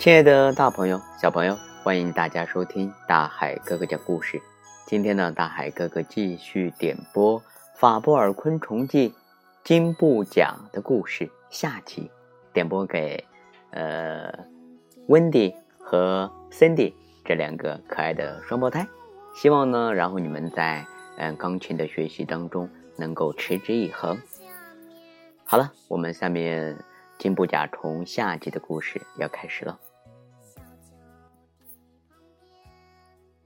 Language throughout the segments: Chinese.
亲爱的大朋友、小朋友，欢迎大家收听大海哥哥讲故事。今天呢，大海哥哥继续点播《法布尔昆虫记：金布奖》的故事下集，点播给呃温迪和 Cindy 这两个可爱的双胞胎。希望呢，然后你们在嗯钢琴的学习当中能够持之以恒。好了，我们下面金布甲虫下集的故事要开始了。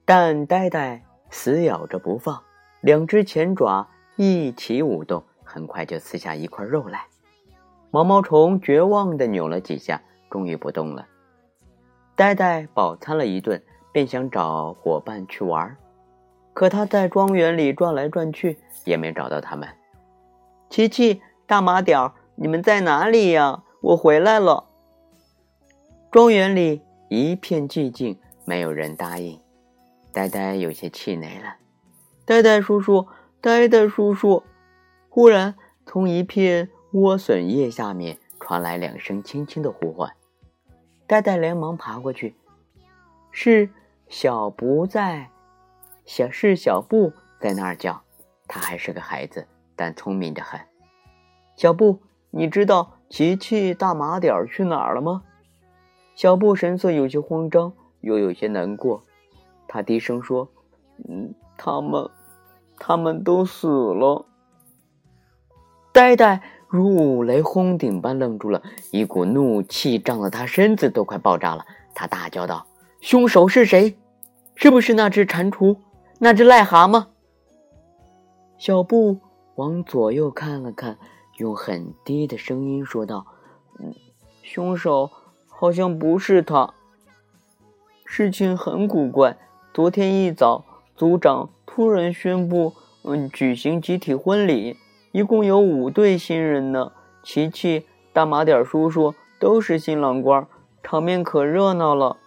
但呆呆死咬着不放，两只前爪一起舞动，很快就撕下一块肉来。毛毛虫绝望地扭了几下，终于不动了。呆呆饱餐了一顿，便想找伙伴去玩，可他在庄园里转来转去，也没找到他们。琪琪。大马屌，你们在哪里呀？我回来了。庄园里一片寂静，没有人答应。呆呆有些气馁了。呆呆叔叔，呆呆叔叔！忽然，从一片莴笋叶下面传来两声轻轻的呼唤。呆呆连忙爬过去，是小不在，小是小布在那儿叫。他还是个孩子，但聪明的很。小布，你知道琪琪、大马点去哪儿了吗？小布神色有些慌张，又有些难过。他低声说：“嗯，他们，他们都死了。”呆呆如五雷轰顶般愣住了，一股怒气胀得他身子都快爆炸了。他大叫道：“凶手是谁？是不是那只蟾蜍？那只癞蛤蟆？”小布往左右看了看。用很低的声音说道：“嗯，凶手好像不是他。事情很古怪。昨天一早，组长突然宣布，嗯，举行集体婚礼，一共有五对新人呢。琪琪、大马点叔叔都是新郎官，场面可热闹了。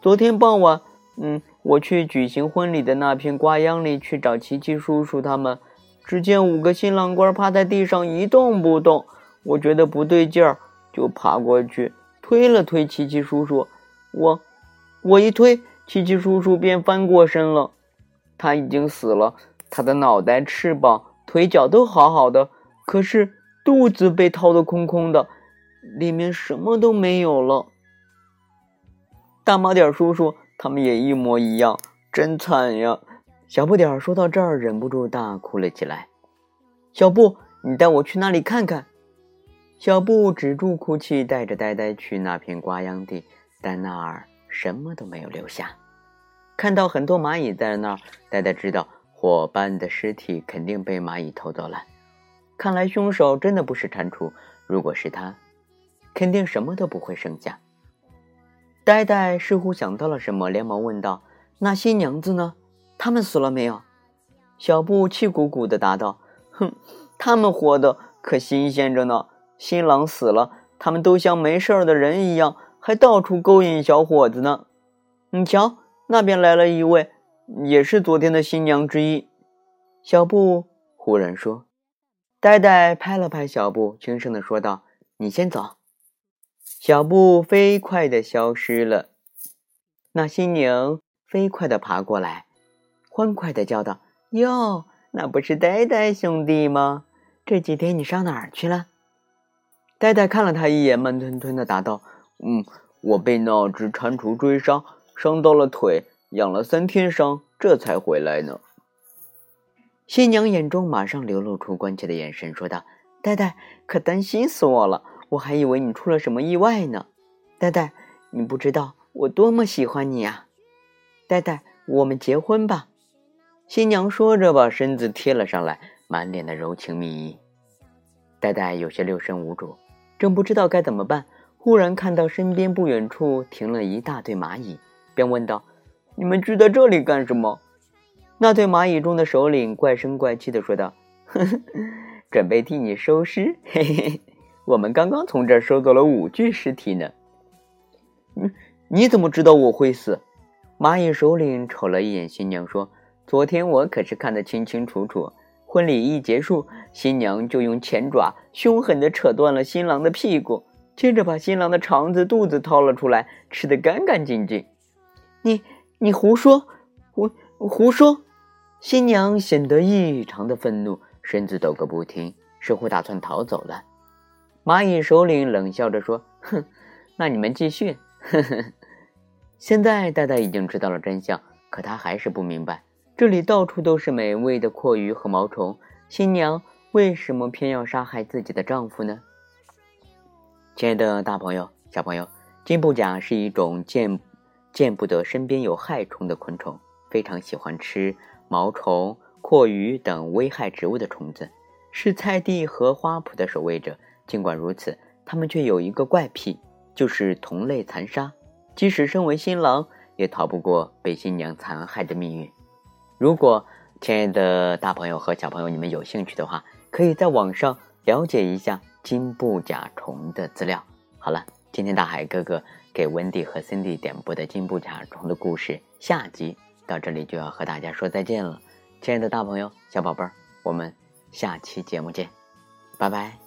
昨天傍晚，嗯，我去举行婚礼的那片瓜秧里去找琪琪叔叔他们。”只见五个新郎官趴在地上一动不动，我觉得不对劲儿，就爬过去推了推奇奇叔叔。我，我一推，奇奇叔叔便翻过身了。他已经死了，他的脑袋、翅膀、腿脚都好好的，可是肚子被掏得空空的，里面什么都没有了。大麻点叔叔他们也一模一样，真惨呀！小不点儿说到这儿，忍不住大哭了起来。小布，你带我去那里看看。小布止住哭泣，带着呆呆去那片瓜秧地，在那儿什么都没有留下。看到很多蚂蚁在那儿，呆呆知道伙伴的尸体肯定被蚂蚁偷走了。看来凶手真的不是蟾蜍，如果是他，肯定什么都不会剩下。呆呆似乎想到了什么，连忙问道：“那新娘子呢？”他们死了没有？小布气鼓鼓的答道：“哼，他们活的可新鲜着呢。新郎死了，他们都像没事的人一样，还到处勾引小伙子呢。你瞧，那边来了一位，也是昨天的新娘之一。”小布忽然说：“呆呆拍了拍小布，轻声的说道：‘你先走。’小布飞快的消失了。那新娘飞快的爬过来。”欢快的叫道：“哟，那不是呆呆兄弟吗？这几天你上哪儿去了？”呆呆看了他一眼，慢吞吞的答道：“嗯，我被那只蟾蜍追杀，伤到了腿，养了三天伤，这才回来呢。”新娘眼中马上流露出关切的眼神，说道：“呆呆，可担心死我了，我还以为你出了什么意外呢。呆呆，你不知道我多么喜欢你啊！呆呆，我们结婚吧。”新娘说着，把身子贴了上来，满脸的柔情蜜意。呆呆有些六神无主，正不知道该怎么办，忽然看到身边不远处停了一大堆蚂蚁，便问道：“你们聚在这里干什么？”那堆蚂蚁中的首领怪声怪气的说道：“呵呵，准备替你收尸。嘿嘿，我们刚刚从这儿收走了五具尸体呢。”“你你怎么知道我会死？”蚂蚁首领瞅了一眼新娘，说。昨天我可是看得清清楚楚，婚礼一结束，新娘就用前爪凶狠地扯断了新郎的屁股，接着把新郎的肠子、肚子掏了出来，吃得干干净净。你你胡说，胡胡说！新娘显得异常的愤怒，身子抖个不停，似乎打算逃走了。蚂蚁首领冷笑着说：“哼，那你们继续。”呵呵。现在戴戴已经知道了真相，可他还是不明白，这里到处都是美味的阔鱼和毛虫，新娘为什么偏要杀害自己的丈夫呢？亲爱的大朋友、小朋友，金布甲是一种见见不得身边有害虫的昆虫，非常喜欢吃毛虫、阔鱼等危害植物的虫子，是菜地和花圃的守卫者。尽管如此，他们却有一个怪癖，就是同类残杀。即使身为新郎，也逃不过被新娘残害的命运。如果亲爱的大朋友和小朋友你们有兴趣的话，可以在网上了解一下金布甲虫的资料。好了，今天大海哥哥给温蒂和森蒂点播的金布甲虫的故事下集到这里就要和大家说再见了。亲爱的大朋友、小宝贝儿，我们下期节目见，拜拜。